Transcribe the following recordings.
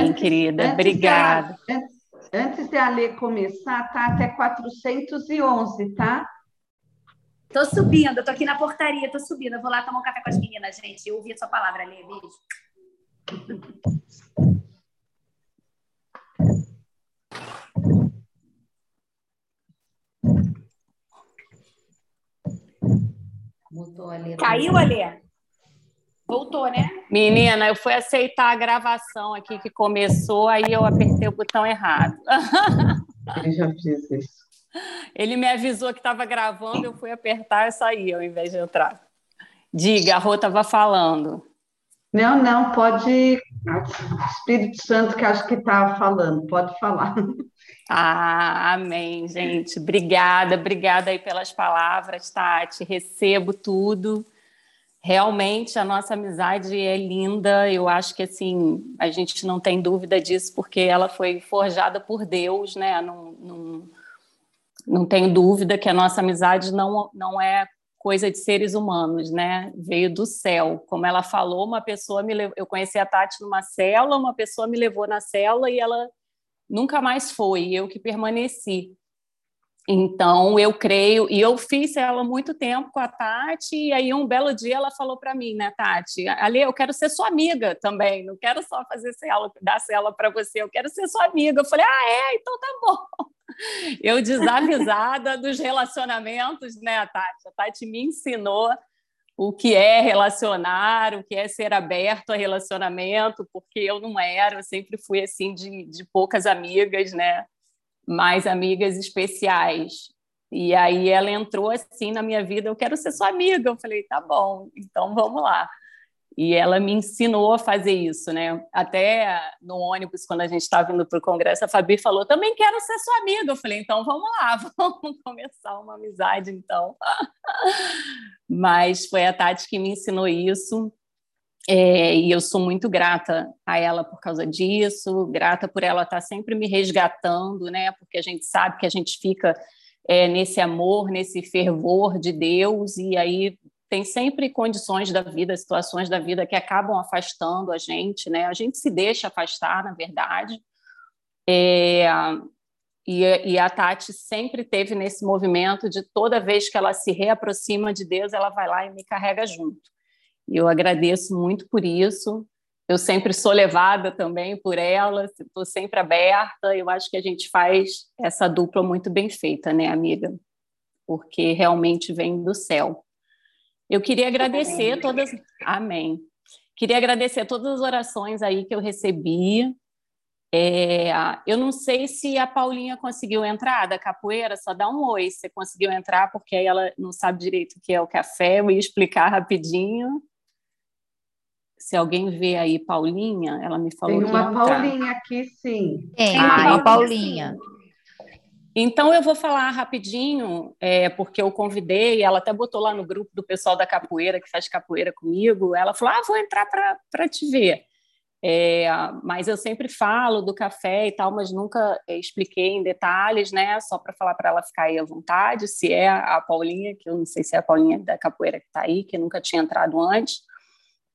antes, querida. Antes Obrigada. Antes, de a Lê começar, tá até 411, tá? Tô subindo, tô aqui na portaria, tô subindo. Eu vou lá tomar um café com as meninas, gente. Eu ouvi a sua palavra, Lê. Beijo. Mutou ali. Caiu, Alê? Voltou, né? Menina, eu fui aceitar a gravação aqui que começou, aí eu apertei o botão errado. Eu já fiz isso. Ele me avisou que estava gravando, eu fui apertar e saí ao invés de entrar. Diga, a Rô estava falando. Não, não, pode. Espírito Santo que acho que estava falando, pode falar. Ah, amém, gente. Obrigada, obrigada aí pelas palavras, Tati. Recebo tudo. Realmente a nossa amizade é linda. Eu acho que assim a gente não tem dúvida disso porque ela foi forjada por Deus, né? Não, não, não tenho dúvida que a nossa amizade não, não é coisa de seres humanos, né? Veio do céu. Como ela falou, uma pessoa me levou, eu conheci a Tati numa célula, uma pessoa me levou na célula e ela nunca mais foi, eu que permaneci. Então, eu creio, e eu fiz ela muito tempo com a Tati, e aí um belo dia ela falou para mim, né, Tati, ali eu quero ser sua amiga também, não quero só fazer cela, dar cela para você, eu quero ser sua amiga. Eu falei, ah, é, então tá bom. Eu desavisada dos relacionamentos, né, Tati? A Tati me ensinou o que é relacionar, o que é ser aberto a relacionamento, porque eu não era, eu sempre fui assim de, de poucas amigas, né? Mais amigas especiais. E aí ela entrou assim na minha vida, eu quero ser sua amiga. Eu falei, tá bom, então vamos lá. E ela me ensinou a fazer isso, né? Até no ônibus, quando a gente estava indo para o congresso, a Fabi falou: também quero ser sua amiga. Eu falei: então vamos lá, vamos começar uma amizade, então. Mas foi a Tati que me ensinou isso. É, e eu sou muito grata a ela por causa disso, grata por ela estar sempre me resgatando, né? Porque a gente sabe que a gente fica é, nesse amor, nesse fervor de Deus, e aí tem sempre condições da vida, situações da vida que acabam afastando a gente, né? A gente se deixa afastar, na verdade. É, e, e, a Tati sempre teve nesse movimento de toda vez que ela se reaproxima de Deus, ela vai lá e me carrega junto. E eu agradeço muito por isso. Eu sempre sou levada também por ela, estou sempre aberta. Eu acho que a gente faz essa dupla muito bem feita, né, amiga? Porque realmente vem do céu. Eu queria agradecer Amém. todas. Amém. Queria agradecer todas as orações aí que eu recebi. É, eu não sei se a Paulinha conseguiu entrar da capoeira, só dá um oi se conseguiu entrar, porque aí ela não sabe direito o que é o café, eu ia explicar rapidinho. Se alguém vê aí Paulinha, ela me falou Tem uma Paulinha aqui, sim. Tem, ah, tem uma Paulinha. Então, eu vou falar rapidinho, é, porque eu convidei, ela até botou lá no grupo do pessoal da capoeira, que faz capoeira comigo, ela falou, ah, vou entrar para te ver. É, mas eu sempre falo do café e tal, mas nunca expliquei em detalhes, né? Só para falar para ela ficar aí à vontade. Se é a Paulinha, que eu não sei se é a Paulinha da capoeira que está aí, que nunca tinha entrado antes,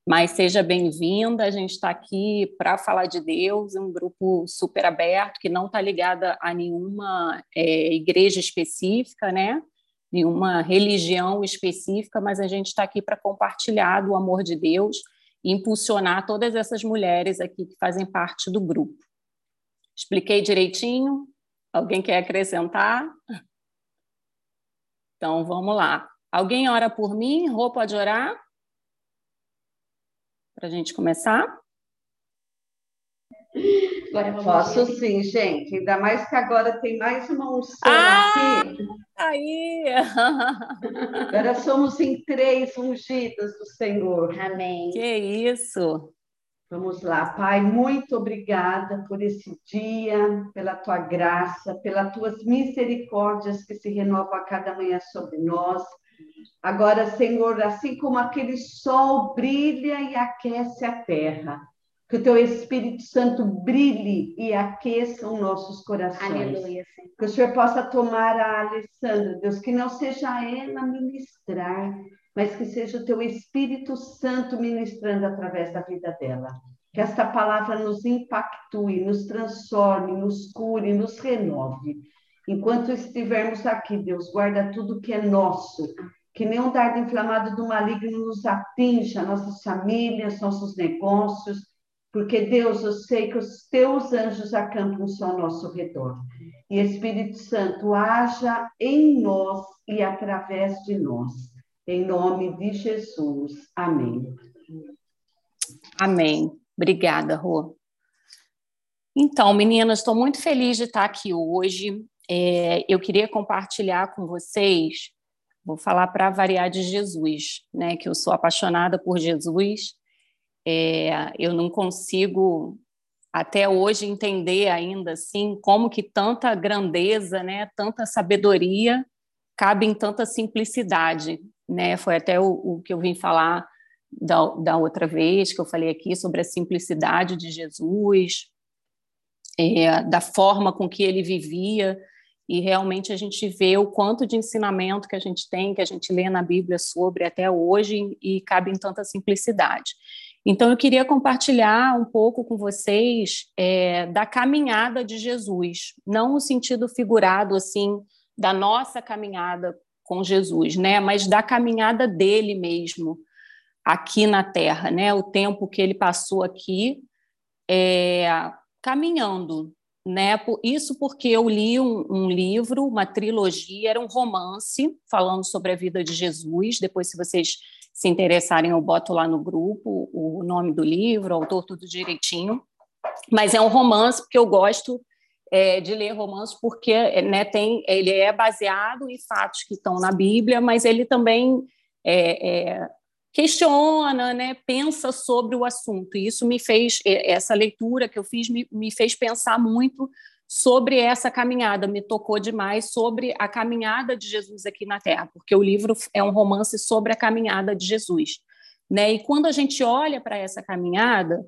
mas seja bem-vinda. A gente está aqui para falar de Deus, um grupo super aberto que não está ligada a nenhuma é, igreja específica, né? Nenhuma religião específica, mas a gente está aqui para compartilhar do amor de Deus e impulsionar todas essas mulheres aqui que fazem parte do grupo. Expliquei direitinho? Alguém quer acrescentar? Então vamos lá. Alguém ora por mim? Rô pode orar? Para a gente começar? Posso sim, gente. Ainda mais que agora tem mais uma unção ah, aqui. Aí! Agora somos em três ungidas do Senhor. Amém. Que isso! Vamos lá, Pai, muito obrigada por esse dia, pela tua graça, pelas tuas misericórdias que se renovam a cada manhã sobre nós. Agora, Senhor, assim como aquele sol brilha e aquece a terra, que o teu Espírito Santo brilhe e aqueça os nossos corações. Aleluia, Senhor. Que o Senhor possa tomar a Alessandra, Deus, que não seja ela ministrar, mas que seja o teu Espírito Santo ministrando através da vida dela. Que esta palavra nos impactue, nos transforme, nos cure, nos renove. Enquanto estivermos aqui, Deus, guarda tudo que é nosso, que nenhum dardo inflamado do maligno nos atinja, nossas famílias, nossos negócios, porque Deus, eu sei que os teus anjos acampam-se ao nosso redor. E Espírito Santo, haja em nós e através de nós. Em nome de Jesus. Amém. Amém. Obrigada, Rô. Então, meninas, estou muito feliz de estar aqui hoje. É, eu queria compartilhar com vocês, vou falar para variar de Jesus, né? Que eu sou apaixonada por Jesus é, eu não consigo até hoje entender ainda assim como que tanta grandeza, né, tanta sabedoria cabe em tanta simplicidade, né? Foi até o, o que eu vim falar da, da, outra vez que eu falei aqui sobre a simplicidade de Jesus, é, da forma com que ele vivia e realmente a gente vê o quanto de ensinamento que a gente tem, que a gente lê na Bíblia sobre até hoje e cabe em tanta simplicidade. Então, eu queria compartilhar um pouco com vocês é, da caminhada de Jesus, não no sentido figurado, assim, da nossa caminhada com Jesus, né? Mas da caminhada dele mesmo aqui na Terra, né? O tempo que ele passou aqui é, caminhando, né? Isso porque eu li um, um, livro, uma trilogia, era um romance falando sobre a vida de Jesus. Depois, se vocês se interessarem, eu boto lá no grupo o nome do livro, o autor, tudo direitinho. Mas é um romance, porque eu gosto é, de ler romances, porque né, tem, ele é baseado em fatos que estão na Bíblia, mas ele também é, é, questiona, né, pensa sobre o assunto. E isso me fez, essa leitura que eu fiz, me, me fez pensar muito sobre essa caminhada, me tocou demais sobre a caminhada de Jesus aqui na Terra, porque o livro é um romance sobre a caminhada de Jesus. Né? E quando a gente olha para essa caminhada,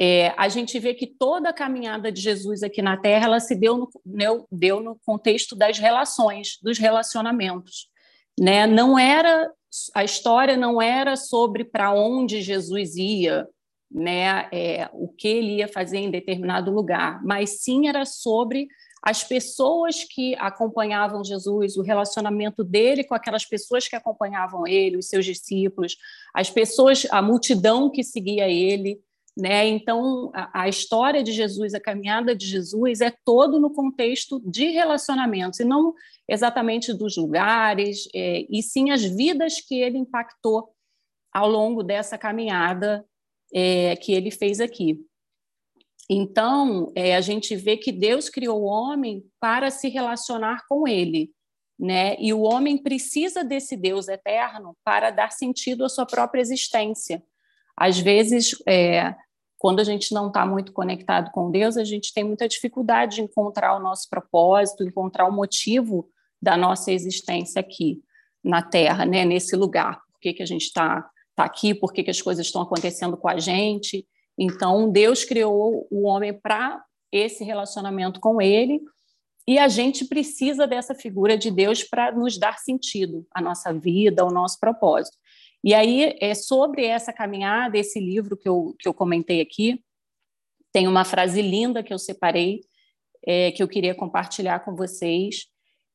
é, a gente vê que toda a caminhada de Jesus aqui na Terra ela se deu no, deu no contexto das relações, dos relacionamentos. Né? Não era a história não era sobre para onde Jesus ia, né, é, o que ele ia fazer em determinado lugar, mas sim era sobre as pessoas que acompanhavam Jesus, o relacionamento dele com aquelas pessoas que acompanhavam ele, os seus discípulos, as pessoas, a multidão que seguia ele, né? Então, a, a história de Jesus, a caminhada de Jesus é todo no contexto de relacionamentos e não exatamente dos lugares, é, e sim as vidas que ele impactou ao longo dessa caminhada é, que ele fez aqui. Então, é, a gente vê que Deus criou o homem para se relacionar com ele, né? E o homem precisa desse Deus eterno para dar sentido à sua própria existência. Às vezes, é, quando a gente não está muito conectado com Deus, a gente tem muita dificuldade de encontrar o nosso propósito, encontrar o motivo da nossa existência aqui na Terra, né? Nesse lugar. Por que, que a gente está está aqui, por que, que as coisas estão acontecendo com a gente. Então, Deus criou o homem para esse relacionamento com ele, e a gente precisa dessa figura de Deus para nos dar sentido à nossa vida, ao nosso propósito. E aí, é sobre essa caminhada, esse livro que eu, que eu comentei aqui, tem uma frase linda que eu separei, é, que eu queria compartilhar com vocês,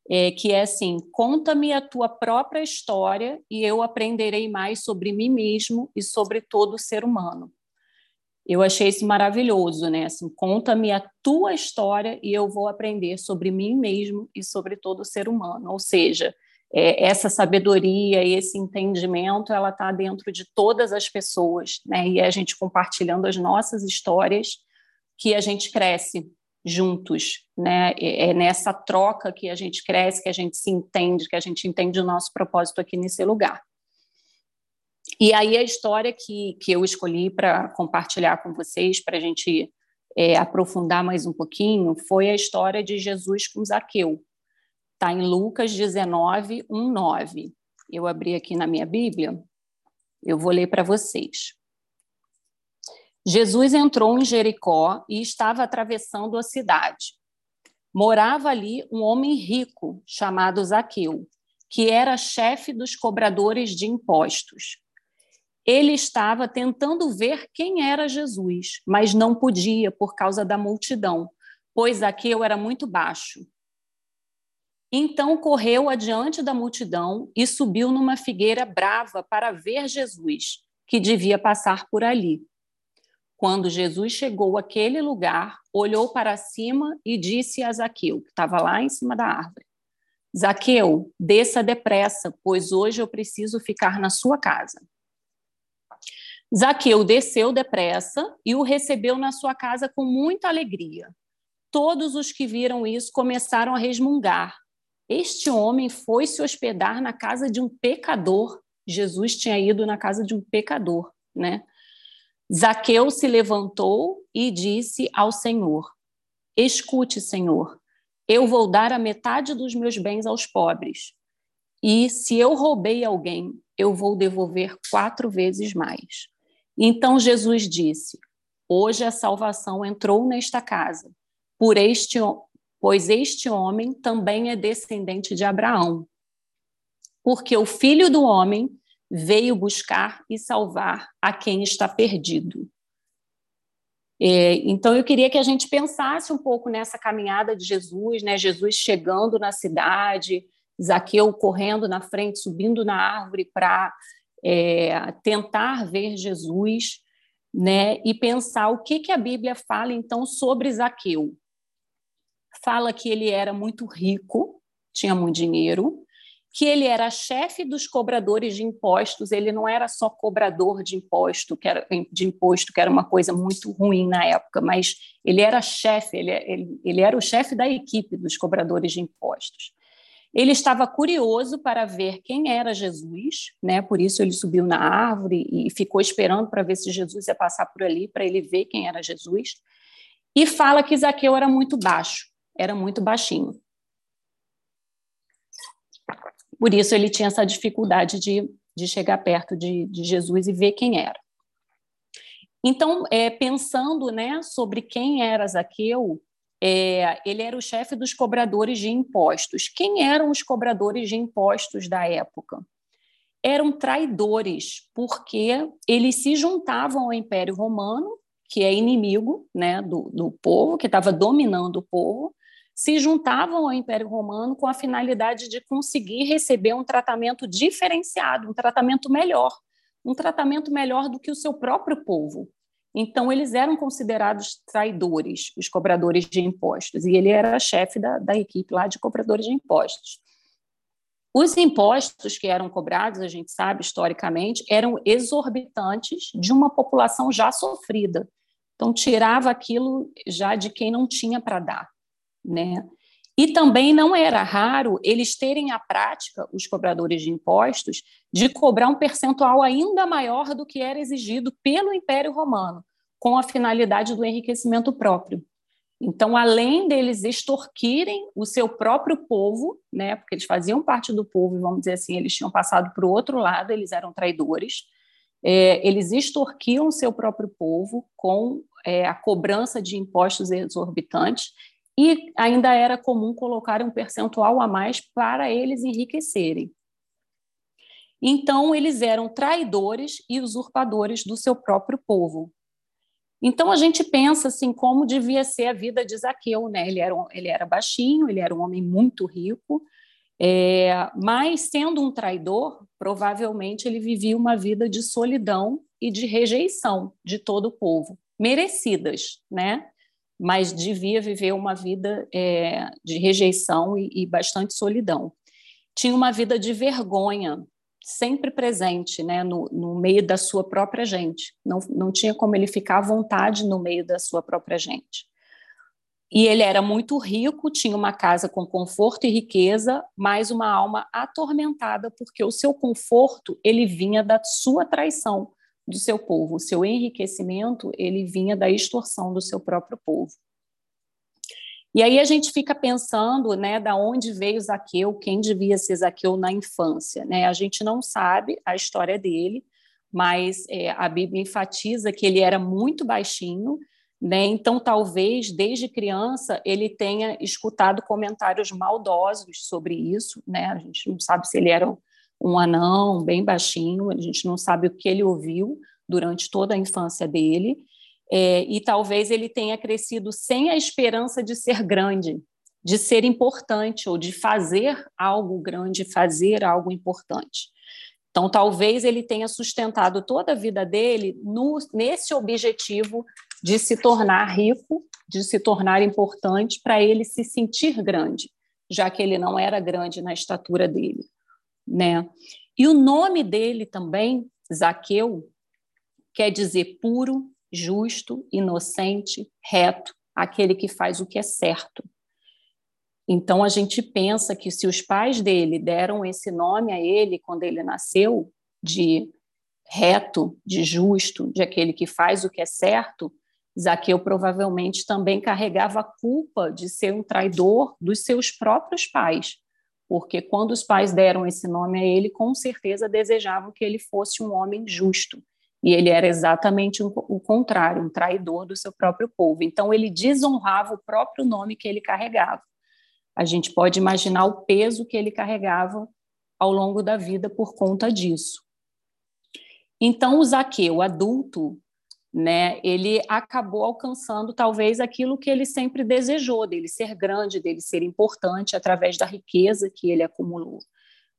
é, que é assim: conta-me a tua própria história e eu aprenderei mais sobre mim mesmo e sobre todo o ser humano. Eu achei isso maravilhoso, né? Assim, conta-me a tua história e eu vou aprender sobre mim mesmo e sobre todo o ser humano. Ou seja, é, essa sabedoria e esse entendimento, ela está dentro de todas as pessoas, né? E é a gente compartilhando as nossas histórias que a gente cresce, juntos, né? É nessa troca que a gente cresce, que a gente se entende, que a gente entende o nosso propósito aqui nesse lugar. E aí a história que, que eu escolhi para compartilhar com vocês, para a gente é, aprofundar mais um pouquinho, foi a história de Jesus com Zaqueu. Está em Lucas 19, 1, 9. Eu abri aqui na minha Bíblia, eu vou ler para vocês. Jesus entrou em Jericó e estava atravessando a cidade. Morava ali um homem rico chamado Zaqueu, que era chefe dos cobradores de impostos. ele estava tentando ver quem era Jesus, mas não podia por causa da multidão, pois Zaqueu era muito baixo. Então correu adiante da multidão e subiu numa figueira brava para ver Jesus, que devia passar por ali. Quando Jesus chegou àquele lugar, olhou para cima e disse a Zaqueu, que estava lá em cima da árvore: Zaqueu, desça depressa, pois hoje eu preciso ficar na sua casa. Zaqueu desceu depressa e o recebeu na sua casa com muita alegria. Todos os que viram isso começaram a resmungar. Este homem foi se hospedar na casa de um pecador. Jesus tinha ido na casa de um pecador, né? Zaqueu se levantou e disse ao Senhor: Escute, Senhor, eu vou dar a metade dos meus bens aos pobres. E se eu roubei alguém, eu vou devolver quatro vezes mais. Então Jesus disse: Hoje a salvação entrou nesta casa, por este, pois este homem também é descendente de Abraão. Porque o filho do homem veio buscar e salvar a quem está perdido. É, então, eu queria que a gente pensasse um pouco nessa caminhada de Jesus, né? Jesus chegando na cidade, Zaqueu correndo na frente, subindo na árvore para é, tentar ver Jesus, né? E pensar o que, que a Bíblia fala então sobre Zaqueu. Fala que ele era muito rico, tinha muito dinheiro, que ele era chefe dos cobradores de impostos, ele não era só cobrador de imposto, que era, de imposto, que era uma coisa muito ruim na época, mas ele era chefe, ele, ele, ele era o chefe da equipe dos cobradores de impostos. Ele estava curioso para ver quem era Jesus, né? Por isso ele subiu na árvore e ficou esperando para ver se Jesus ia passar por ali para ele ver quem era Jesus. E fala que Zaqueu era muito baixo, era muito baixinho. Por isso ele tinha essa dificuldade de, de chegar perto de, de Jesus e ver quem era. Então, é, pensando né, sobre quem era Zaqueu, é, ele era o chefe dos cobradores de impostos. Quem eram os cobradores de impostos da época? Eram traidores, porque eles se juntavam ao Império Romano, que é inimigo né, do, do povo, que estava dominando o povo, se juntavam ao Império Romano com a finalidade de conseguir receber um tratamento diferenciado, um tratamento melhor, um tratamento melhor do que o seu próprio povo. Então, eles eram considerados traidores, os cobradores de impostos, e ele era chefe da, da equipe lá de cobradores de impostos. Os impostos que eram cobrados, a gente sabe historicamente, eram exorbitantes de uma população já sofrida. Então, tirava aquilo já de quem não tinha para dar né? E também não era raro eles terem a prática, os cobradores de impostos, de cobrar um percentual ainda maior do que era exigido pelo Império Romano, com a finalidade do enriquecimento próprio. Então, além deles extorquirem o seu próprio povo, né, porque eles faziam parte do povo, vamos dizer assim, eles tinham passado para o outro lado, eles eram traidores, é, eles extorquiam o seu próprio povo com é, a cobrança de impostos exorbitantes e ainda era comum colocar um percentual a mais para eles enriquecerem. Então, eles eram traidores e usurpadores do seu próprio povo. Então, a gente pensa assim como devia ser a vida de Zaqueu. Né? Ele, era, ele era baixinho, ele era um homem muito rico, é, mas, sendo um traidor, provavelmente ele vivia uma vida de solidão e de rejeição de todo o povo, merecidas, né? Mas devia viver uma vida é, de rejeição e, e, bastante solidão. Tinha uma vida de vergonha, sempre presente né, no, no, meio da sua própria gente. Não, não tinha como ele ficar à vontade no meio da sua própria gente. E ele era muito rico, tinha uma casa com conforto e riqueza, mas uma alma atormentada, porque o seu conforto ele vinha da sua traição, do seu povo. O seu enriquecimento ele vinha da extorsão do seu próprio povo. E aí a gente fica pensando, né, da onde veio Zaqueu, quem devia ser Zaqueu na infância, né? A gente não sabe a história dele, mas é, a Bíblia enfatiza que ele era muito baixinho, né? Então talvez desde criança ele tenha escutado comentários maldosos sobre isso, né? A gente não sabe se ele era um anão bem baixinho, a gente não sabe o que ele ouviu durante toda a infância dele, é, e talvez ele tenha crescido sem a esperança de ser grande, de ser importante ou de fazer algo grande, fazer algo importante. Então, talvez ele tenha sustentado toda a vida dele no, nesse objetivo de se tornar rico, de se tornar importante, para ele se sentir grande, já que ele não era grande na estatura dele, né? E o nome dele também, Zaqueu, quer dizer puro, justo, inocente, reto, aquele que faz o que é certo. Então a gente pensa que se os pais dele deram esse nome a ele quando ele nasceu, de reto, de justo, de aquele que faz o que é certo, Zaqueu provavelmente também carregava a culpa de ser um traidor dos seus próprios pais, porque quando os pais deram esse nome a ele, com certeza desejavam que ele fosse um homem justo. E ele era exatamente o contrário, um traidor do seu próprio povo. Então, ele desonrava o próprio nome que ele carregava. A gente pode imaginar o peso que ele carregava ao longo da vida por conta disso. Então, o Zaqueu, adulto, né, ele acabou alcançando talvez aquilo que ele sempre desejou, dele ser grande, dele ser importante através da riqueza que ele acumulou.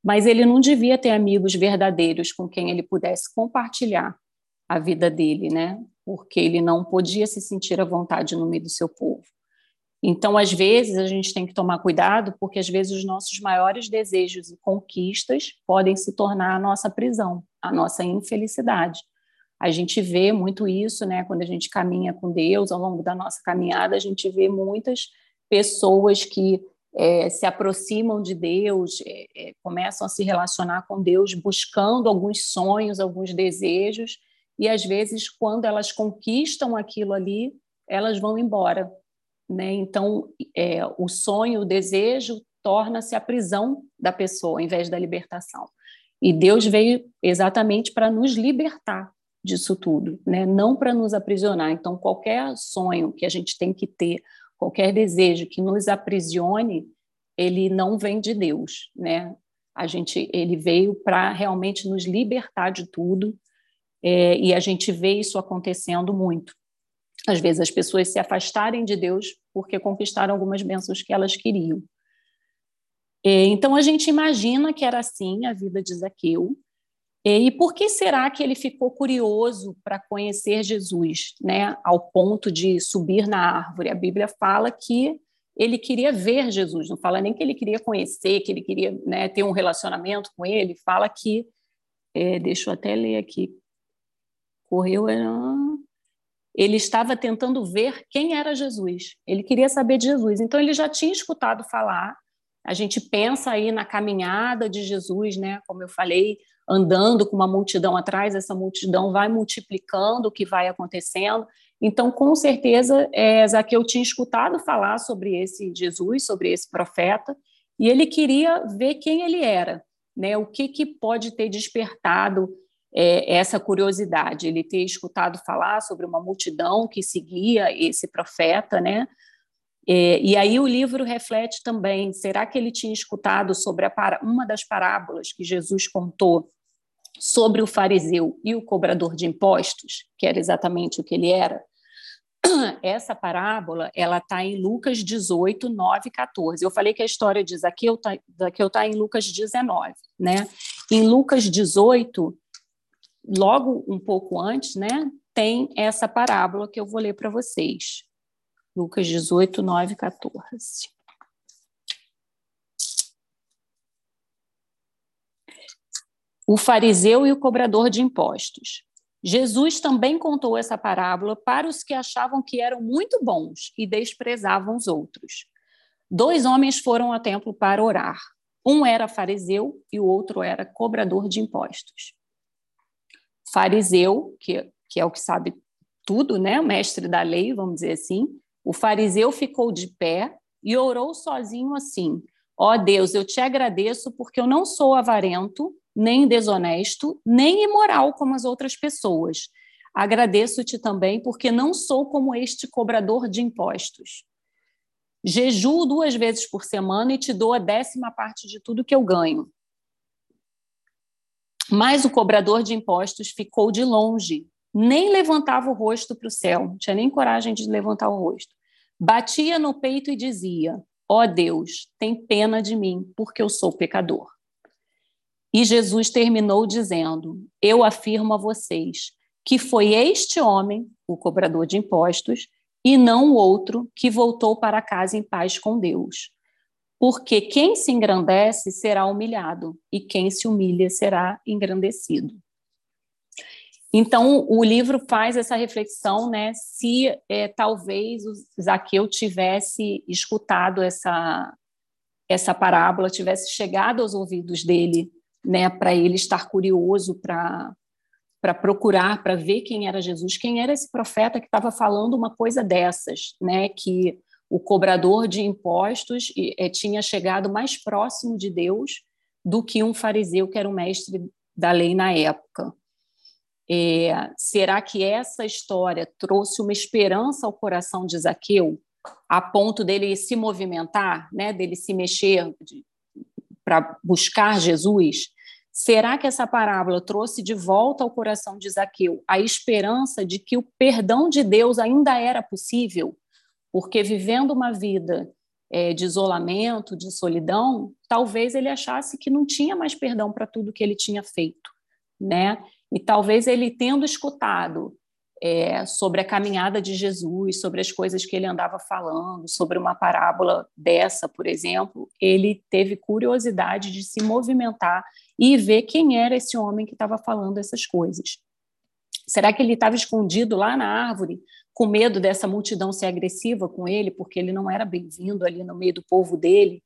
Mas ele não devia ter amigos verdadeiros com quem ele pudesse compartilhar a vida dele, né? Porque ele não podia se sentir à vontade no meio do seu povo. Então, às vezes, a gente tem que tomar cuidado, porque às vezes os nossos maiores desejos e conquistas podem se tornar a nossa prisão, a nossa infelicidade. A gente vê muito isso, né? Quando a gente caminha com Deus, ao longo da nossa caminhada, a gente vê muitas pessoas que é, se aproximam de Deus, é, é, começam a se relacionar com Deus, buscando alguns sonhos, alguns desejos, e às vezes, quando elas conquistam aquilo ali, elas vão embora, né? Então, é, o sonho, o desejo torna-se a prisão da pessoa, em vez da libertação. E Deus veio exatamente para nos libertar disso tudo, né? não para nos aprisionar. Então, qualquer sonho que a gente tem que ter, qualquer desejo que nos aprisione, ele não vem de Deus, né? A gente, ele veio para realmente nos libertar de tudo, é, e a gente vê isso acontecendo muito às vezes as pessoas se afastarem de Deus porque conquistaram algumas bênçãos que elas queriam. É, então a gente imagina que era assim a vida de Zaqueu. É, e por que será que ele ficou curioso para conhecer Jesus, né, ao ponto de subir na árvore? A Bíblia fala que ele queria ver Jesus, não fala nem que ele queria conhecer, que ele queria né, ter um relacionamento com ele, fala que, é, deixa eu até ler aqui, correu, ele estava tentando ver quem era Jesus. Ele queria saber de Jesus. Então ele já tinha escutado falar. A gente pensa aí na caminhada de Jesus, né? Como eu falei, andando com uma multidão atrás, essa multidão vai multiplicando o que vai acontecendo. Então, com certeza, é, Zaqueu tinha escutado falar sobre esse Jesus, sobre esse profeta, e ele queria ver quem ele era, né? O que, que pode ter despertado é, essa curiosidade, ele ter escutado falar sobre uma multidão que seguia esse profeta, né? É, e aí o livro reflete também: será que ele tinha escutado sobre uma das parábolas que Jesus contou sobre o fariseu e o cobrador de impostos, que era exatamente o que ele era? Essa parábola ela está em Lucas 18, 9 e 14. Eu falei que a história de Zaqueu está tá em Lucas 19, né? Em Lucas 18, logo um pouco antes, né, tem essa parábola que eu vou ler para vocês. Lucas 18, 9 e 14. O fariseu e o cobrador de impostos. Jesus também contou essa parábola para os que achavam que eram muito bons e desprezavam os outros. Dois homens foram ao templo para orar. Um era fariseu e o outro era cobrador de impostos fariseu, que, que é o que sabe tudo, né? o mestre da lei, vamos dizer assim, o fariseu ficou de pé e orou sozinho assim: Ó oh Deus, eu te agradeço porque eu não sou avarento, nem desonesto, nem imoral como as outras pessoas. Agradeço-te também porque não sou como este cobrador de impostos. Jejuo duas vezes por semana e te dou a décima parte de tudo que eu ganho. Mas o cobrador de impostos ficou de longe, nem levantava o rosto para o céu, não tinha nem coragem de levantar o rosto. Batia no peito e dizia: Ó oh Deus, tem pena de mim, porque eu sou pecador. E Jesus terminou dizendo: Eu afirmo a vocês que foi este homem, o cobrador de impostos, e não o outro que voltou para casa em paz com Deus. Porque quem se engrandece será humilhado, e quem se humilha será engrandecido. Então, o livro faz essa reflexão, né? Se é, talvez o Zaqueu tivesse escutado essa, essa parábola, tivesse chegado aos ouvidos dele, né? Para ele estar curioso, para para procurar, para ver quem era Jesus, quem era esse profeta que estava falando uma coisa dessas, né? Que o cobrador de impostos é, tinha chegado mais próximo de Deus do que um fariseu que era o mestre da lei na época. É, será que essa história trouxe uma esperança ao coração de Zaqueu, a ponto dele se movimentar, né, dele se mexer para buscar Jesus? Será que essa parábola trouxe de volta ao coração de Zaqueu a esperança de que o perdão de Deus ainda era possível? Porque vivendo uma vida é, de isolamento, de solidão, talvez ele achasse que não tinha mais perdão para tudo que ele tinha feito, né? E talvez ele tendo escutado é, sobre a caminhada de Jesus, sobre as coisas que ele andava falando, sobre uma parábola dessa, por exemplo, ele teve curiosidade de se movimentar e ver quem era esse homem que estava falando essas coisas. Será que ele estava escondido lá na árvore, com medo dessa multidão ser agressiva com ele, porque ele não era bem-vindo ali no meio do povo dele?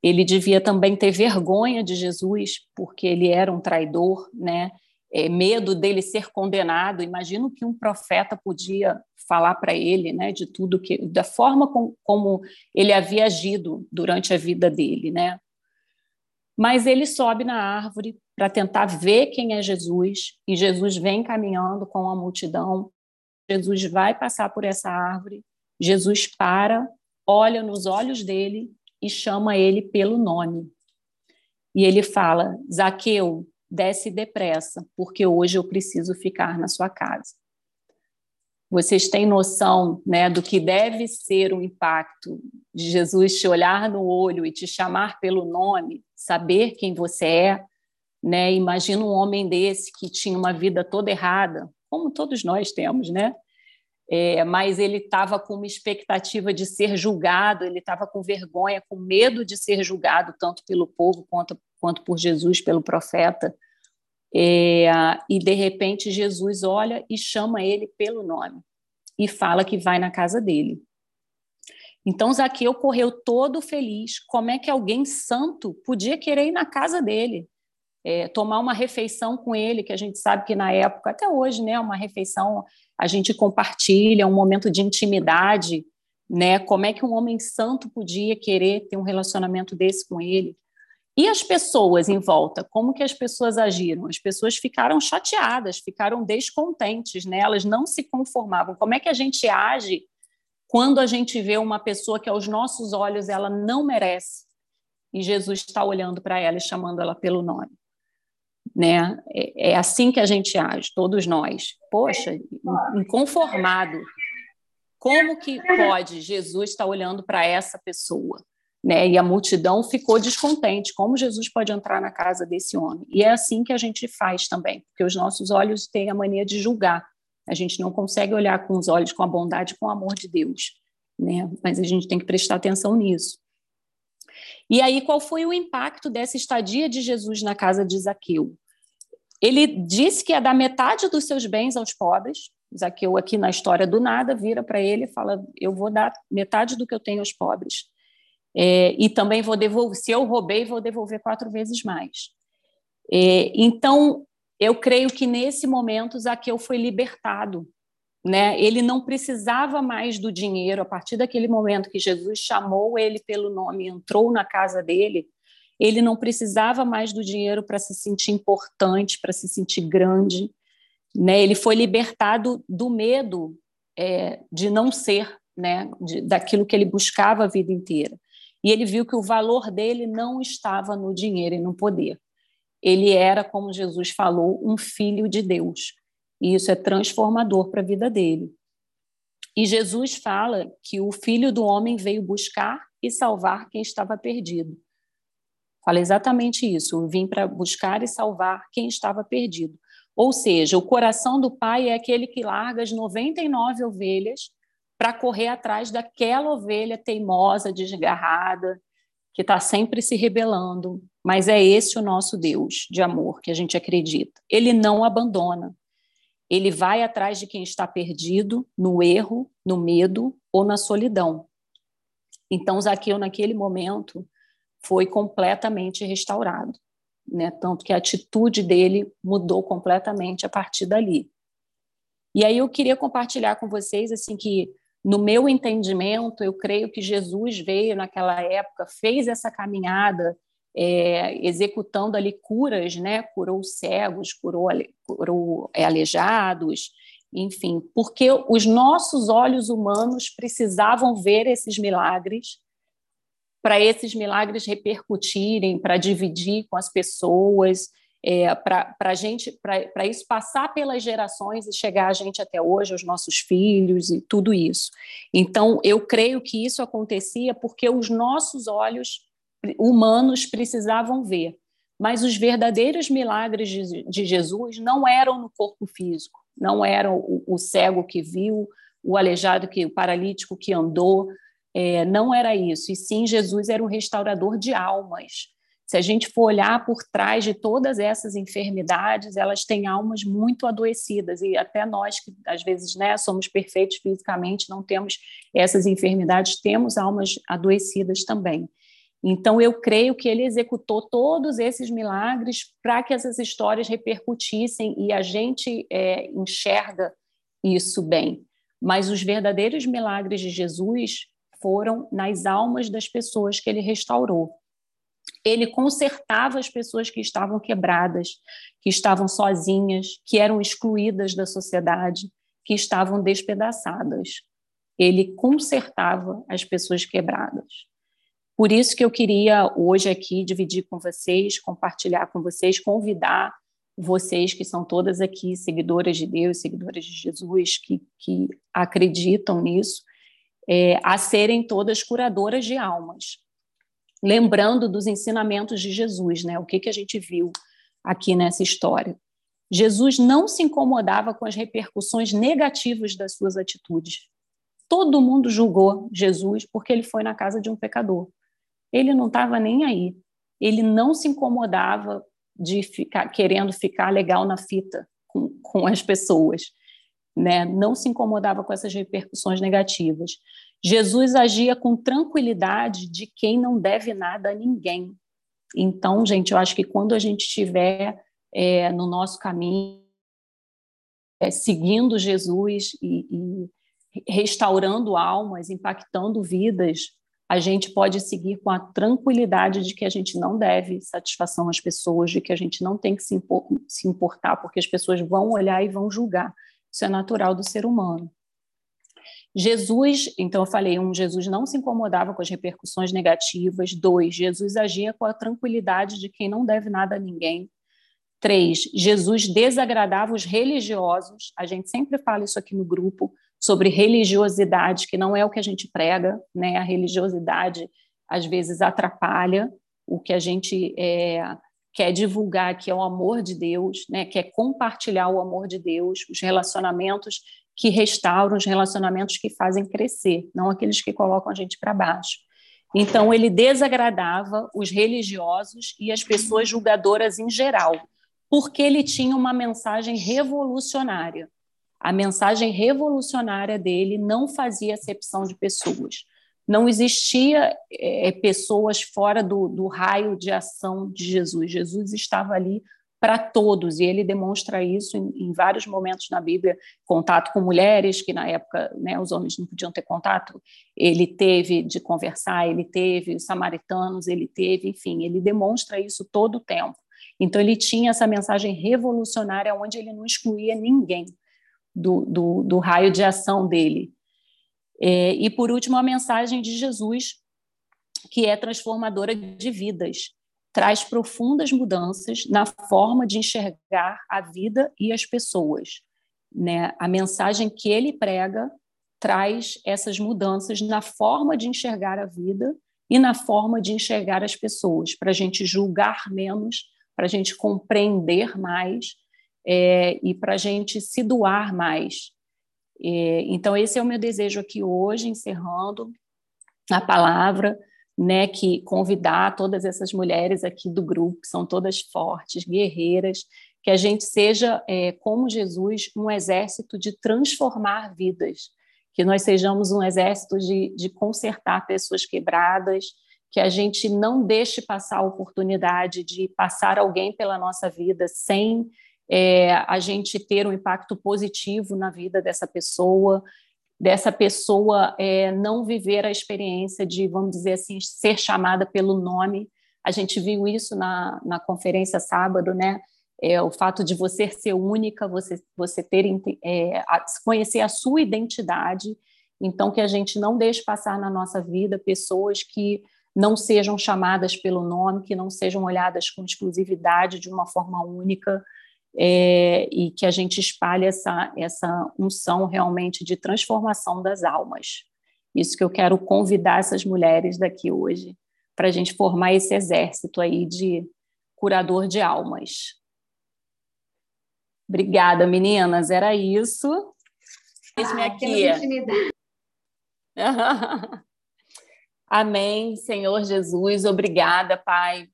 Ele devia também ter vergonha de Jesus, porque ele era um traidor, né? É, medo dele ser condenado. Imagino que um profeta podia falar para ele, né, de tudo que, da forma com, como ele havia agido durante a vida dele, né? Mas ele sobe na árvore para tentar ver quem é Jesus e Jesus vem caminhando com a multidão. Jesus vai passar por essa árvore. Jesus para, olha nos olhos dele e chama ele pelo nome. E ele fala: Zaqueu, desce depressa, porque hoje eu preciso ficar na sua casa. Vocês têm noção né, do que deve ser o impacto de Jesus te olhar no olho e te chamar pelo nome, saber quem você é? Né? Imagina um homem desse que tinha uma vida toda errada, como todos nós temos, né? É, mas ele estava com uma expectativa de ser julgado, ele estava com vergonha, com medo de ser julgado, tanto pelo povo quanto, quanto por Jesus, pelo profeta. É, e de repente Jesus olha e chama ele pelo nome e fala que vai na casa dele. Então Zaqueu correu todo feliz. Como é que alguém santo podia querer ir na casa dele? É, tomar uma refeição com ele, que a gente sabe que na época, até hoje, né, uma refeição a gente compartilha, um momento de intimidade, né? Como é que um homem santo podia querer ter um relacionamento desse com ele? E as pessoas em volta, como que as pessoas agiram? As pessoas ficaram chateadas, ficaram descontentes, né? Elas não se conformavam. Como é que a gente age quando a gente vê uma pessoa que aos nossos olhos ela não merece e Jesus está olhando para ela e chamando ela pelo nome? né? É, é, assim que a gente age, todos nós. Poxa, inconformado. Como que pode Jesus estar olhando para essa pessoa? Né? E a multidão ficou descontente. Como Jesus pode entrar na casa desse homem? E é assim que a gente faz também, porque os nossos olhos têm a mania de julgar. A gente não consegue olhar com os olhos com a bondade, com o amor de Deus, né? Mas a gente tem que prestar atenção nisso. E aí, qual foi o impacto dessa estadia de Jesus na casa de Zaqueu? Ele disse que ia dar metade dos seus bens aos pobres. Zaqueu, aqui na história do nada, vira para ele e fala: Eu vou dar metade do que eu tenho aos pobres. É, e também vou devolver, se eu roubei, vou devolver quatro vezes mais. É, então, eu creio que nesse momento Zaqueu foi libertado né? Ele não precisava mais do dinheiro a partir daquele momento que Jesus chamou ele pelo nome, entrou na casa dele. Ele não precisava mais do dinheiro para se sentir importante, para se sentir grande, né? Ele foi libertado do medo é, de não ser, né? De, daquilo que ele buscava a vida inteira. E ele viu que o valor dele não estava no dinheiro e no poder. ele era, como Jesus falou, um filho de Deus. E isso é transformador para a vida dele. E Jesus fala que o filho do homem veio buscar e salvar quem estava perdido. Fala exatamente isso. Eu vim para buscar e salvar quem estava perdido. Ou seja, o coração do pai é aquele que larga as 99 ovelhas para correr atrás daquela ovelha teimosa, desgarrada, que está sempre se rebelando. Mas é esse o nosso Deus de amor que a gente acredita. Ele não abandona. Ele vai atrás de quem está perdido, no erro, no medo ou na solidão. Então, Zaqueu, naquele momento, foi completamente restaurado. Né? Tanto que a atitude dele mudou completamente a partir dali. E aí eu queria compartilhar com vocês assim que no meu entendimento, eu creio que Jesus veio naquela época, fez essa caminhada, é, executando ali curas, né? Curou cegos, curou, curou é, aleijados, enfim, porque os nossos olhos humanos precisavam ver esses milagres para esses milagres repercutirem, para dividir com as pessoas, é, para gente, para isso passar pelas gerações e chegar a gente até hoje, aos nossos filhos e tudo isso. Então, eu creio que isso acontecia porque os nossos olhos humanos precisavam ver, mas os verdadeiros milagres de, de Jesus não eram no corpo físico, não eram o, o, cego que viu, o aleijado que, o paralítico que andou, é, não era isso. E sim, Jesus era um restaurador de almas. Se a gente for olhar por trás de todas essas enfermidades, elas têm almas muito adoecidas e até nós que às vezes né, somos perfeitos fisicamente, não temos essas enfermidades, temos almas adoecidas também. Então, eu creio que ele executou todos esses milagres para que essas histórias repercutissem e a gente é, enxerga isso bem. Mas os verdadeiros milagres de Jesus foram nas almas das pessoas que ele restaurou. Ele consertava as pessoas que estavam quebradas, que estavam sozinhas, que eram excluídas da sociedade, que estavam despedaçadas. Ele consertava as pessoas quebradas. Por isso que eu queria hoje aqui dividir com vocês, compartilhar com vocês, convidar vocês que são todas aqui seguidoras de Deus, seguidoras de Jesus, que, que acreditam nisso, é, a serem todas curadoras de almas. Lembrando dos ensinamentos de Jesus, né? O que, que a gente viu aqui nessa história. Jesus não se incomodava com as repercussões negativas das suas atitudes. Todo mundo julgou Jesus porque ele foi na casa de um pecador. Ele não estava nem aí. Ele não se incomodava de ficar querendo ficar legal na fita com, com as pessoas, né? Não se incomodava com essas repercussões negativas. Jesus agia com tranquilidade de quem não deve nada a ninguém. Então, gente, eu acho que quando a gente estiver é, no nosso caminho, é, seguindo Jesus e, e restaurando almas, impactando vidas, a gente pode seguir com a tranquilidade de que a gente não deve satisfação às pessoas, de que a gente não tem que se, se importar, porque as pessoas vão olhar e vão julgar. Isso é natural do ser humano. Jesus, então eu falei, um, Jesus não se incomodava com as repercussões negativas. Dois, Jesus agia com a tranquilidade de quem não deve nada a ninguém. Três, Jesus desagradava os religiosos. A gente sempre fala isso aqui no grupo sobre religiosidade, que não é o que a gente prega, né? A religiosidade às vezes atrapalha o que a gente é, quer divulgar, que é o amor de Deus, né? Quer compartilhar o amor de Deus, os relacionamentos que restauram, os relacionamentos que fazem crescer, não aqueles que colocam a gente para baixo. Então ele desagradava os religiosos e as pessoas julgadoras em geral, porque ele tinha uma mensagem revolucionária a mensagem revolucionária dele não fazia acepção de pessoas. Não existia é, pessoas fora do, do raio de ação de Jesus. Jesus estava ali para todos, e ele demonstra isso em, em, vários momentos na Bíblia, contato com mulheres, que na época né, os homens não podiam ter contato, ele teve de conversar, ele teve os samaritanos, ele teve, enfim, ele demonstra isso todo o tempo. Então ele tinha essa mensagem revolucionária onde ele não excluía ninguém do, do, do raio de ação dele. É, e, por último, a mensagem de Jesus, que é transformadora de vidas. Traz profundas mudanças na forma de enxergar a vida e as pessoas. Né? A mensagem que ele prega traz essas mudanças na forma de enxergar a vida e na forma de enxergar as pessoas, para a gente julgar menos, para a gente compreender mais é, e para a gente se doar mais. É, então, esse é o meu desejo aqui hoje, encerrando a palavra, né, que convidar todas essas mulheres aqui do grupo, que são todas fortes, guerreiras, que a gente seja, é, como Jesus, um exército de transformar vidas, que nós sejamos um exército de, de consertar pessoas quebradas, que a gente não deixe passar a oportunidade de passar alguém pela nossa vida sem é, a gente ter um impacto positivo na vida dessa pessoa, dessa pessoa é, não viver a experiência de, vamos dizer assim, ser chamada pelo nome. A gente viu isso na, na conferência sábado, né? é, o fato de você ser única, você, você ter é, conhecer a sua identidade, então que a gente não deixe passar na nossa vida pessoas que não sejam chamadas pelo nome, que não sejam olhadas com exclusividade de uma forma única, é, e que a gente espalhe essa, essa unção realmente de transformação das almas. Isso que eu quero convidar essas mulheres daqui hoje, para a gente formar esse exército aí de curador de almas. Obrigada, meninas. Era isso. Deixe-me ah, aqui. Amém, Senhor Jesus. Obrigada, Pai.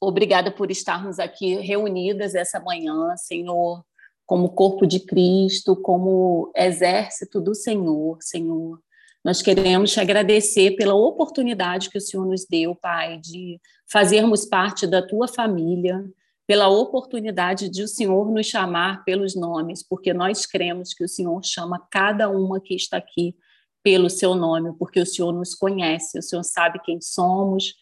Obrigada por estarmos aqui reunidas essa manhã, Senhor, como corpo de Cristo, como exército do Senhor, Senhor. Nós queremos te agradecer pela oportunidade que o Senhor nos deu, Pai, de fazermos parte da tua família, pela oportunidade de o Senhor nos chamar pelos nomes, porque nós cremos que o Senhor chama cada uma que está aqui pelo seu nome, porque o Senhor nos conhece, o Senhor sabe quem somos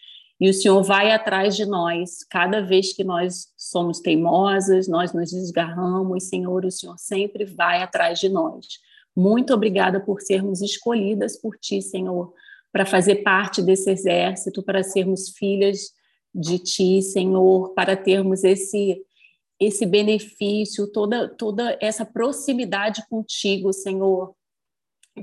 e o Senhor vai atrás de nós cada vez que nós somos teimosas, nós nos desgarramos, Senhor, o Senhor sempre vai atrás de nós. Muito obrigada por sermos escolhidas por Ti, Senhor, para fazer parte desse exército, para sermos filhas de ti, Senhor, para termos esse esse benefício, toda toda essa proximidade contigo, Senhor,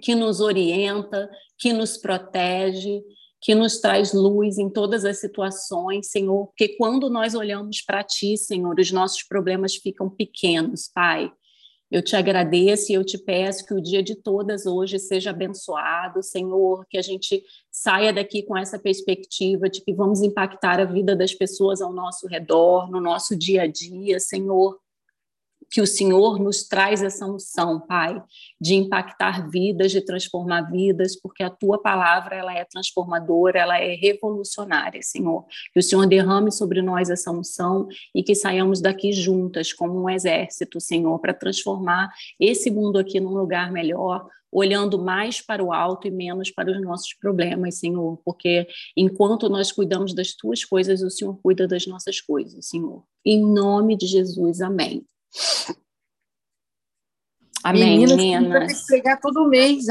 que nos orienta, que nos protege, que nos traz luz em todas as situações, Senhor, porque quando nós olhamos para ti, Senhor, os nossos problemas ficam pequenos, Pai. Eu te agradeço e eu te peço que o dia de todas hoje seja abençoado, Senhor, que a gente saia daqui com essa perspectiva de que vamos impactar a vida das pessoas ao nosso redor, no nosso dia a dia, Senhor que o Senhor nos traz essa unção, Pai, de impactar vidas, de transformar vidas, porque a tua palavra ela é transformadora, ela é revolucionária, Senhor. Que o Senhor derrame sobre nós essa unção e que saiamos daqui juntas como um exército, Senhor, para transformar esse mundo aqui num lugar melhor, olhando mais para o alto e menos para os nossos problemas, Senhor, porque enquanto nós cuidamos das tuas coisas, o Senhor cuida das nossas coisas, Senhor. Em nome de Jesus, amém. Amém, meninas. meninas. Tem que pregar todo mês.